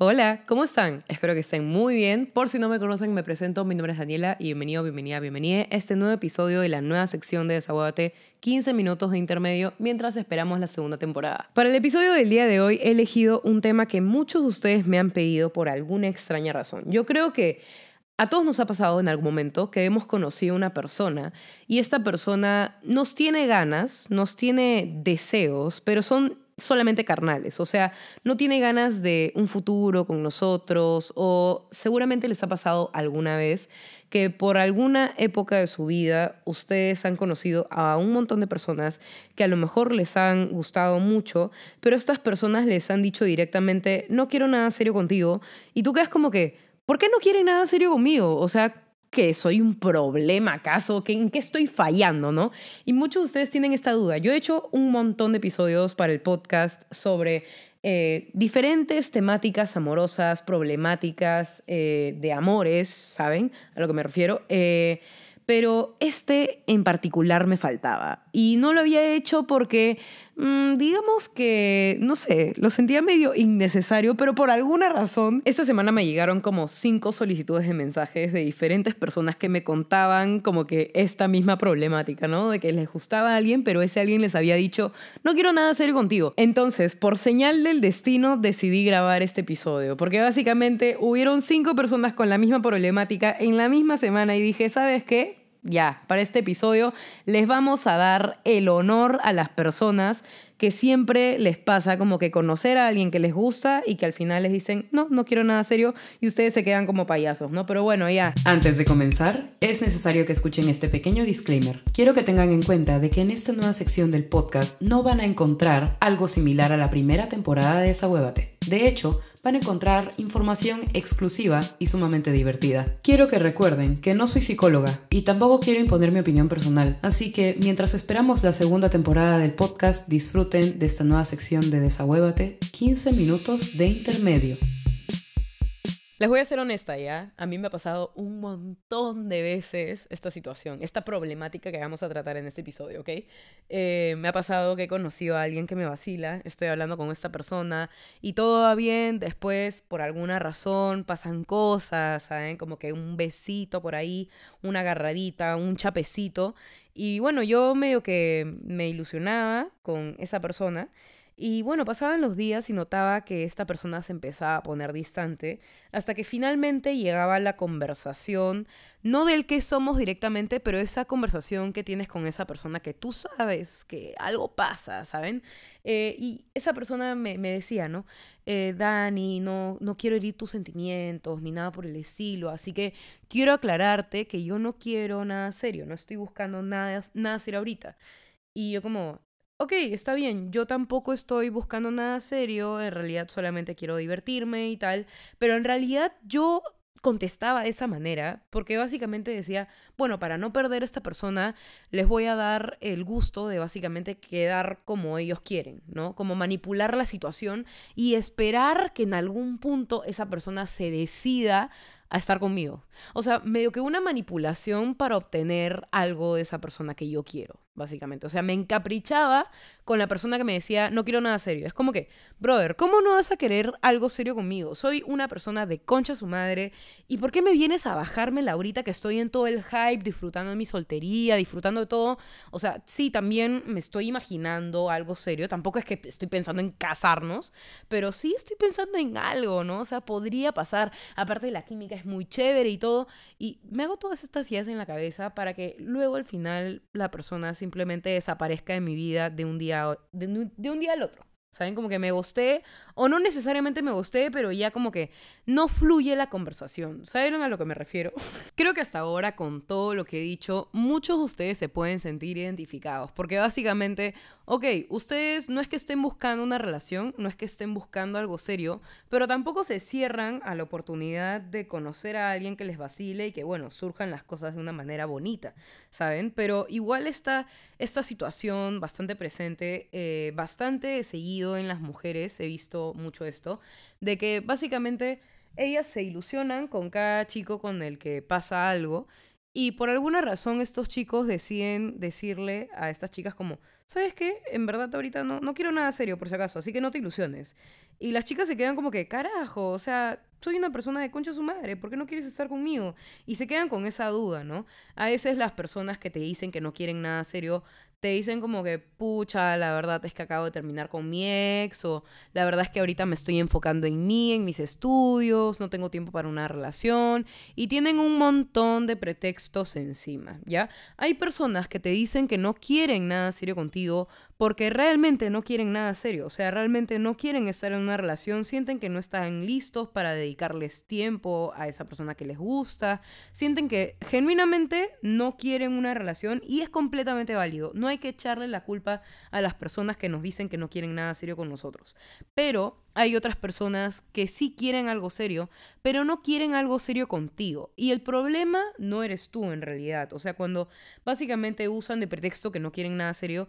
Hola, ¿cómo están? Espero que estén muy bien. Por si no me conocen, me presento. Mi nombre es Daniela y bienvenido, bienvenida, bienvenida a este nuevo episodio de la nueva sección de Desaguate, 15 minutos de intermedio mientras esperamos la segunda temporada. Para el episodio del día de hoy he elegido un tema que muchos de ustedes me han pedido por alguna extraña razón. Yo creo que a todos nos ha pasado en algún momento que hemos conocido a una persona y esta persona nos tiene ganas, nos tiene deseos, pero son solamente carnales, o sea, no tiene ganas de un futuro con nosotros o seguramente les ha pasado alguna vez que por alguna época de su vida ustedes han conocido a un montón de personas que a lo mejor les han gustado mucho, pero estas personas les han dicho directamente, no quiero nada serio contigo, y tú quedas como que, ¿por qué no quieren nada serio conmigo? O sea, que soy un problema acaso, ¿en qué estoy fallando, no? Y muchos de ustedes tienen esta duda. Yo he hecho un montón de episodios para el podcast sobre eh, diferentes temáticas amorosas, problemáticas eh, de amores, ¿saben? A lo que me refiero. Eh, pero este en particular me faltaba. Y no lo había hecho porque Mm, digamos que, no sé, lo sentía medio innecesario, pero por alguna razón, esta semana me llegaron como cinco solicitudes de mensajes de diferentes personas que me contaban como que esta misma problemática, ¿no? De que les gustaba a alguien, pero ese alguien les había dicho, no quiero nada serio contigo. Entonces, por señal del destino, decidí grabar este episodio, porque básicamente hubieron cinco personas con la misma problemática en la misma semana y dije, ¿sabes qué? Ya, para este episodio les vamos a dar el honor a las personas que siempre les pasa como que conocer a alguien que les gusta y que al final les dicen, no, no quiero nada serio y ustedes se quedan como payasos, ¿no? Pero bueno, ya. Antes de comenzar, es necesario que escuchen este pequeño disclaimer. Quiero que tengan en cuenta de que en esta nueva sección del podcast no van a encontrar algo similar a la primera temporada de esa huevate. De hecho, van a encontrar información exclusiva y sumamente divertida. Quiero que recuerden que no soy psicóloga y tampoco quiero imponer mi opinión personal, así que mientras esperamos la segunda temporada del podcast, disfruten de esta nueva sección de Desahuévate, 15 minutos de intermedio. Les voy a ser honesta, ¿ya? A mí me ha pasado un montón de veces esta situación, esta problemática que vamos a tratar en este episodio, ¿ok? Eh, me ha pasado que he conocido a alguien que me vacila, estoy hablando con esta persona y todo va bien, después por alguna razón pasan cosas, ¿saben? Como que un besito por ahí, una agarradita, un chapecito. Y bueno, yo medio que me ilusionaba con esa persona. Y bueno, pasaban los días y notaba que esta persona se empezaba a poner distante, hasta que finalmente llegaba la conversación, no del que somos directamente, pero esa conversación que tienes con esa persona que tú sabes que algo pasa, ¿saben? Eh, y esa persona me, decía, ¿no? Eh, Dani, no, no quiero herir tus sentimientos ni nada por el estilo, así que quiero aclararte que yo no quiero nada serio, no estoy buscando nada, nada serio ahorita. Y yo como, ok, está bien, yo tampoco estoy buscando nada serio, en realidad solamente quiero divertirme y tal, pero en realidad yo contestaba de esa manera porque básicamente decía, bueno, para no perder a esta persona, les voy a dar el gusto de básicamente quedar como ellos quieren, ¿no? Como manipular la situación y esperar que en algún punto esa persona se decida a estar conmigo. O sea, medio que una manipulación para obtener algo de esa persona que yo quiero, básicamente. O sea, me encaprichaba con la persona que me decía, no quiero nada serio. Es como que, brother, ¿cómo no vas a querer algo serio conmigo? Soy una persona de concha su madre. ¿Y por qué me vienes a bajarme la ahorita que estoy en todo el hype, disfrutando de mi soltería, disfrutando de todo? O sea, sí, también me estoy imaginando algo serio. Tampoco es que estoy pensando en casarnos, pero sí estoy pensando en algo, ¿no? O sea, podría pasar. Aparte, la química es muy chévere y todo. Y me hago todas estas ideas en la cabeza para que luego al final la persona simplemente desaparezca de mi vida de un día de, de un día al otro. ¿Saben? Como que me gusté, o no necesariamente me gusté, pero ya como que no fluye la conversación. ¿Saben a lo que me refiero? Creo que hasta ahora, con todo lo que he dicho, muchos de ustedes se pueden sentir identificados, porque básicamente, ok, ustedes no es que estén buscando una relación, no es que estén buscando algo serio, pero tampoco se cierran a la oportunidad de conocer a alguien que les vacile y que, bueno, surjan las cosas de una manera bonita, ¿saben? Pero igual está esta situación bastante presente, eh, bastante en las mujeres, he visto mucho esto, de que básicamente ellas se ilusionan con cada chico con el que pasa algo Y por alguna razón estos chicos deciden decirle a estas chicas como, ¿sabes qué? En verdad ahorita no, no quiero nada serio por si acaso, así que no te ilusiones. Y las chicas se quedan como que, carajo, o sea, soy una persona de concha su madre, ¿por qué no quieres estar conmigo? Y se quedan con esa duda, ¿no? A veces las personas que te dicen que no quieren nada serio te dicen como que, pucha, la verdad es que acabo de terminar con mi ex, o la verdad es que ahorita me estoy enfocando en mí, en mis estudios, no tengo tiempo para una relación, y tienen un montón de pretextos encima, ¿ya? Hay personas que te dicen que no quieren nada serio contigo porque realmente no quieren nada serio, o sea, realmente no quieren estar en una relación, sienten que no están listos para dedicarles tiempo a esa persona que les gusta, sienten que genuinamente no quieren una relación y es completamente válido. No hay que echarle la culpa a las personas que nos dicen que no quieren nada serio con nosotros. Pero hay otras personas que sí quieren algo serio, pero no quieren algo serio contigo. Y el problema no eres tú en realidad. O sea, cuando básicamente usan de pretexto que no quieren nada serio,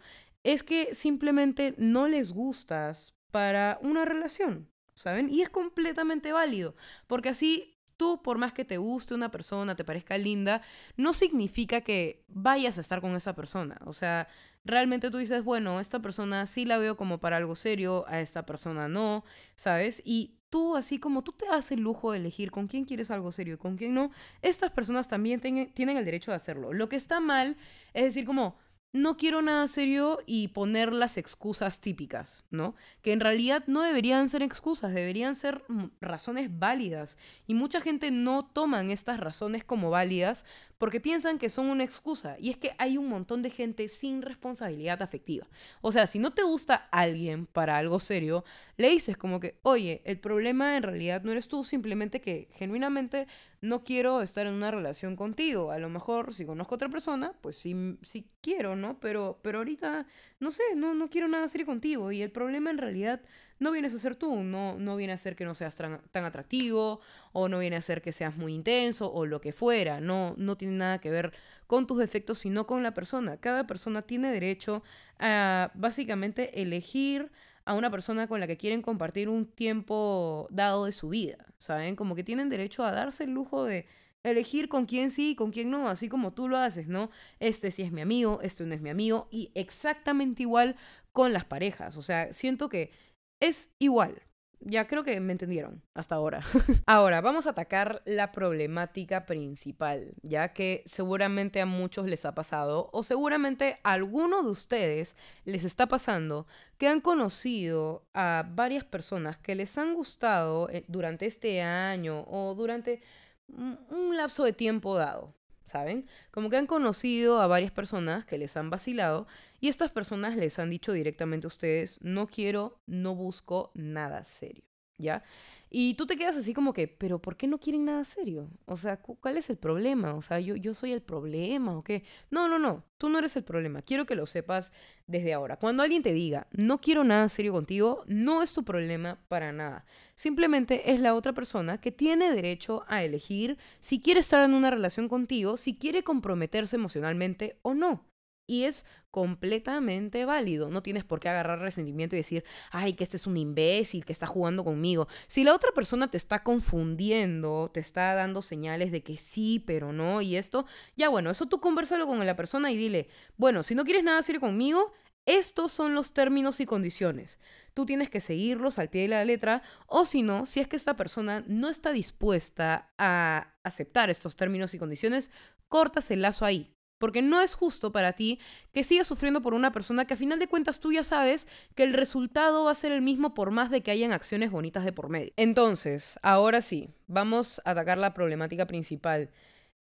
es que simplemente no les gustas para una relación, ¿saben? Y es completamente válido, porque así tú, por más que te guste una persona, te parezca linda, no significa que vayas a estar con esa persona. O sea, realmente tú dices, bueno, esta persona sí la veo como para algo serio, a esta persona no, ¿sabes? Y tú, así como tú te das el lujo de elegir con quién quieres algo serio y con quién no, estas personas también tienen el derecho de hacerlo. Lo que está mal es decir como no quiero nada serio y poner las excusas típicas, ¿no? Que en realidad no deberían ser excusas, deberían ser mm, razones válidas. Y mucha gente no toman estas razones como válidas porque piensan que son una excusa. Y es que hay un montón de gente sin responsabilidad afectiva. O sea, si no te gusta alguien para algo serio, le dices como que, oye, el problema en realidad no eres tú, simplemente que genuinamente no quiero estar en una relación contigo. A lo mejor si conozco a otra persona, pues sí, sí quiero, ¿no? Pero, pero ahorita, no sé, no, no quiero nada serio contigo. Y el problema en realidad no vienes a ser tú, no, no viene a ser que no seas tan, atractivo o no viene a ser que seas muy intenso o lo que fuera, no, no tiene nada que ver con tus defectos, sino con la persona. Cada persona tiene derecho a básicamente elegir a una persona con la que quieren compartir un tiempo dado de su vida, ¿saben? Como que tienen derecho a darse el lujo de elegir con quién sí y con quién no, así como tú lo haces, ¿no? Este sí es mi amigo, este no es mi amigo, y exactamente igual con las parejas, o sea, siento que es igual. Ya creo que me entendieron hasta ahora. ahora, vamos a atacar la problemática principal, ya que seguramente a muchos les ha pasado, o seguramente a alguno de ustedes les está pasando, que han conocido a varias personas que les han gustado eh, durante este año o durante un lapso de tiempo dado. ¿Saben? Como que han conocido a varias personas que les han vacilado y estas personas les han dicho directamente a ustedes, no quiero, no busco nada serio, ¿ya? Y tú te quedas así como que, pero ¿por qué no quieren nada serio? O sea, ¿cuál es el problema? O sea, yo, yo soy el problema o qué. No, no, no, tú no eres el problema. Quiero que lo sepas desde ahora. Cuando alguien te diga, no quiero nada serio contigo, no es tu problema para nada. Simplemente es la otra persona que tiene derecho a elegir si quiere estar en una relación contigo, si quiere comprometerse emocionalmente o no. Y es completamente válido. No tienes por qué agarrar resentimiento y decir, ay, que este es un imbécil que está jugando conmigo. Si la otra persona te está confundiendo, te está dando señales de que sí, pero no, y esto, ya bueno, eso tú conversalo con la persona y dile, bueno, si no quieres nada serio conmigo, estos son los términos y condiciones. Tú tienes que seguirlos al pie de la letra o si no, si es que esta persona no está dispuesta a aceptar estos términos y condiciones, cortas el lazo ahí. Porque no es justo para ti que sigas sufriendo por una persona que a final de cuentas tú ya sabes que el resultado va a ser el mismo por más de que hayan acciones bonitas de por medio. Entonces, ahora sí, vamos a atacar la problemática principal.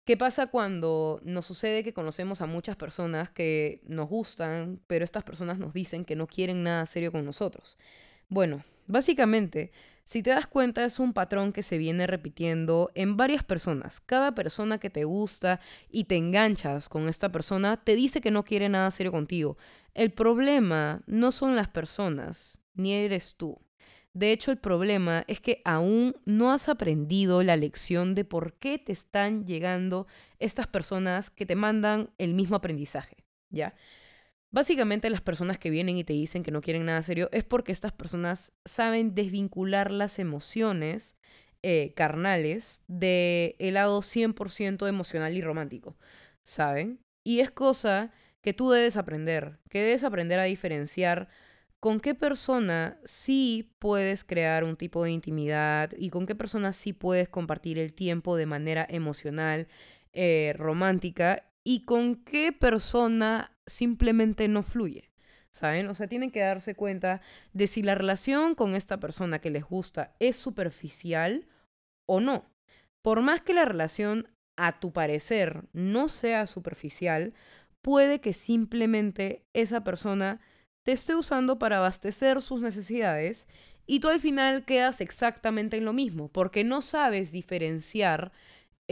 ¿Qué pasa cuando nos sucede que conocemos a muchas personas que nos gustan, pero estas personas nos dicen que no quieren nada serio con nosotros? Bueno, básicamente si te das cuenta, es un patrón que se viene repitiendo en varias personas. Cada persona que te gusta y te enganchas con esta persona te dice que no quiere nada serio contigo. El problema no son las personas, ni eres tú. De hecho, el problema es que aún no has aprendido la lección de por qué te están llegando estas personas que te mandan el mismo aprendizaje, ¿ya? Básicamente las personas que vienen y te dicen que no quieren nada serio es porque estas personas saben desvincular las emociones eh, carnales de el lado 100% emocional y romántico, ¿saben? Y es cosa que tú debes aprender, que debes aprender a diferenciar con qué persona sí puedes crear un tipo de intimidad y con qué persona sí puedes compartir el tiempo de manera emocional, eh, romántica y con qué persona simplemente no fluye. ¿Saben? O sea, tienen que darse cuenta de si la relación con esta persona que les gusta es superficial o no. Por más que la relación, a tu parecer, no sea superficial, puede que simplemente esa persona te esté usando para abastecer sus necesidades y tú al final quedas exactamente en lo mismo, porque no sabes diferenciar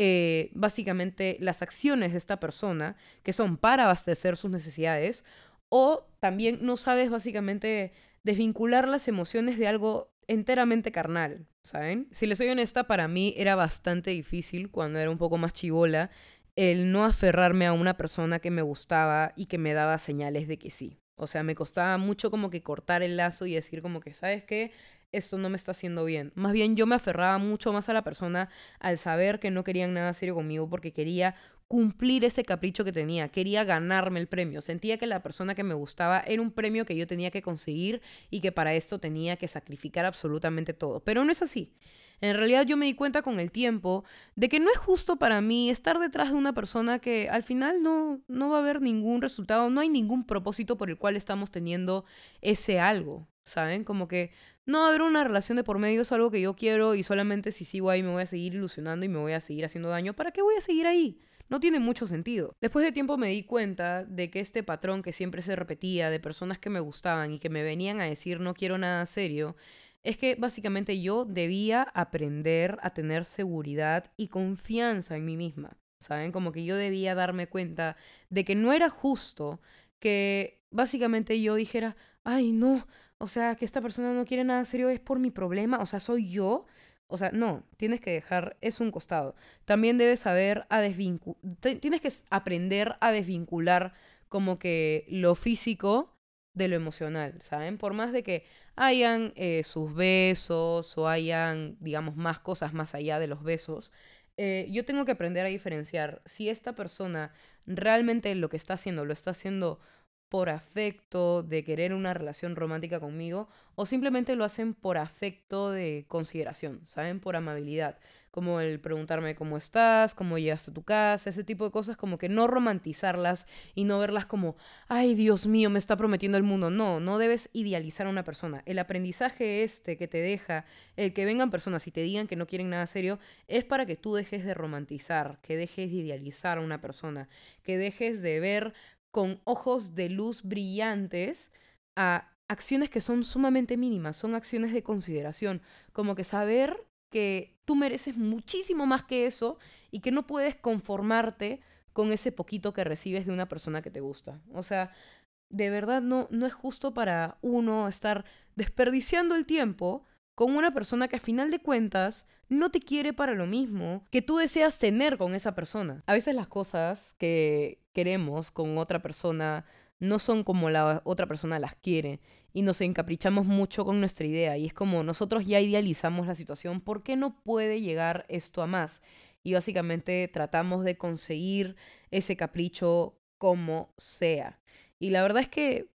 eh, básicamente las acciones de esta persona que son para abastecer sus necesidades o también no sabes básicamente desvincular las emociones de algo enteramente carnal, ¿saben? Si les soy honesta, para mí era bastante difícil cuando era un poco más chivola el no aferrarme a una persona que me gustaba y que me daba señales de que sí. O sea, me costaba mucho como que cortar el lazo y decir como que, ¿sabes qué? Esto no me está haciendo bien. Más bien yo me aferraba mucho más a la persona al saber que no querían nada serio conmigo porque quería cumplir ese capricho que tenía, quería ganarme el premio, sentía que la persona que me gustaba era un premio que yo tenía que conseguir y que para esto tenía que sacrificar absolutamente todo. Pero no es así. En realidad yo me di cuenta con el tiempo de que no es justo para mí estar detrás de una persona que al final no, no va a haber ningún resultado, no hay ningún propósito por el cual estamos teniendo ese algo, ¿saben? Como que no haber una relación de por medio, es algo que yo quiero y solamente si sigo ahí me voy a seguir ilusionando y me voy a seguir haciendo daño. ¿Para qué voy a seguir ahí? No tiene mucho sentido. Después de tiempo me di cuenta de que este patrón que siempre se repetía de personas que me gustaban y que me venían a decir no quiero nada serio, es que básicamente yo debía aprender a tener seguridad y confianza en mí misma. ¿Saben? Como que yo debía darme cuenta de que no era justo que básicamente yo dijera, ay, no, o sea, que esta persona no quiere nada serio es por mi problema, o sea, soy yo. O sea, no, tienes que dejar eso un costado. También debes saber a desvincular, tienes que aprender a desvincular como que lo físico de lo emocional, ¿saben? Por más de que hayan eh, sus besos o hayan, digamos, más cosas más allá de los besos, eh, yo tengo que aprender a diferenciar si esta persona realmente lo que está haciendo lo está haciendo por afecto de querer una relación romántica conmigo o simplemente lo hacen por afecto de consideración, ¿saben? Por amabilidad como el preguntarme cómo estás, cómo llegaste a tu casa, ese tipo de cosas, como que no romantizarlas y no verlas como, ay Dios mío, me está prometiendo el mundo. No, no debes idealizar a una persona. El aprendizaje este que te deja, el que vengan personas y te digan que no quieren nada serio, es para que tú dejes de romantizar, que dejes de idealizar a una persona, que dejes de ver con ojos de luz brillantes a acciones que son sumamente mínimas, son acciones de consideración, como que saber que tú mereces muchísimo más que eso y que no puedes conformarte con ese poquito que recibes de una persona que te gusta. O sea, de verdad no, no es justo para uno estar desperdiciando el tiempo con una persona que a final de cuentas no te quiere para lo mismo que tú deseas tener con esa persona. A veces las cosas que queremos con otra persona no son como la otra persona las quiere y nos encaprichamos mucho con nuestra idea y es como nosotros ya idealizamos la situación, ¿por qué no puede llegar esto a más? Y básicamente tratamos de conseguir ese capricho como sea. Y la verdad es que,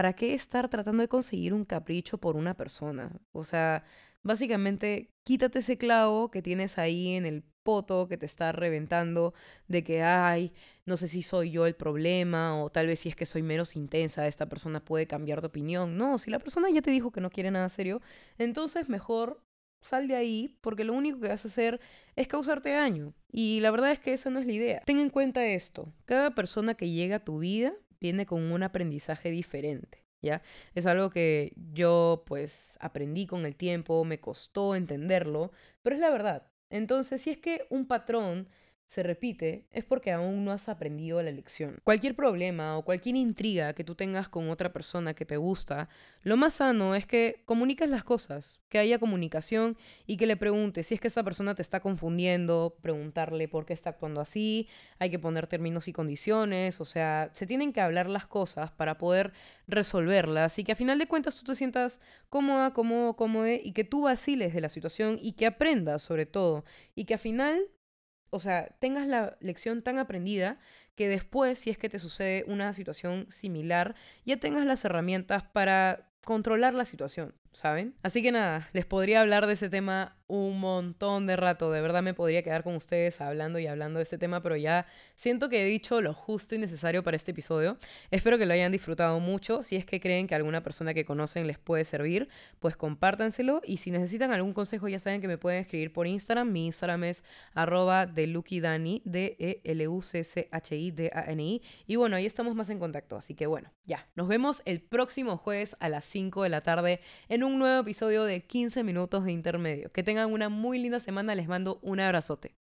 ¿para qué estar tratando de conseguir un capricho por una persona? O sea, básicamente quítate ese clavo que tienes ahí en el poto que te está reventando de que, ay, no sé si soy yo el problema o tal vez si es que soy menos intensa, esta persona puede cambiar de opinión. No, si la persona ya te dijo que no quiere nada serio, entonces mejor sal de ahí porque lo único que vas a hacer es causarte daño. Y la verdad es que esa no es la idea. Ten en cuenta esto, cada persona que llega a tu vida viene con un aprendizaje diferente. ¿Ya? Es algo que yo pues aprendí con el tiempo, me costó entenderlo, pero es la verdad. Entonces, si es que un patrón se repite es porque aún no has aprendido la lección. Cualquier problema o cualquier intriga que tú tengas con otra persona que te gusta, lo más sano es que comuniques las cosas, que haya comunicación y que le preguntes si es que esa persona te está confundiendo, preguntarle por qué está actuando así, hay que poner términos y condiciones, o sea, se tienen que hablar las cosas para poder resolverlas y que a final de cuentas tú te sientas cómoda, cómodo, cómodo y que tú vaciles de la situación y que aprendas sobre todo y que al final o sea, tengas la lección tan aprendida que después, si es que te sucede una situación similar, ya tengas las herramientas para controlar la situación, ¿saben? Así que nada, les podría hablar de ese tema un montón de rato. De verdad me podría quedar con ustedes hablando y hablando de este tema, pero ya siento que he dicho lo justo y necesario para este episodio. Espero que lo hayan disfrutado mucho. Si es que creen que alguna persona que conocen les puede servir, pues compártanselo. Y si necesitan algún consejo, ya saben que me pueden escribir por Instagram. Mi Instagram es arroba de Dani, D-E-L-U-C-C-H-I-D-A-N-I. Y bueno, ahí estamos más en contacto. Así que bueno, ya. Nos vemos el próximo jueves a las 5 de la tarde en un nuevo episodio de 15 minutos de intermedio. Que una muy linda semana, les mando un abrazote.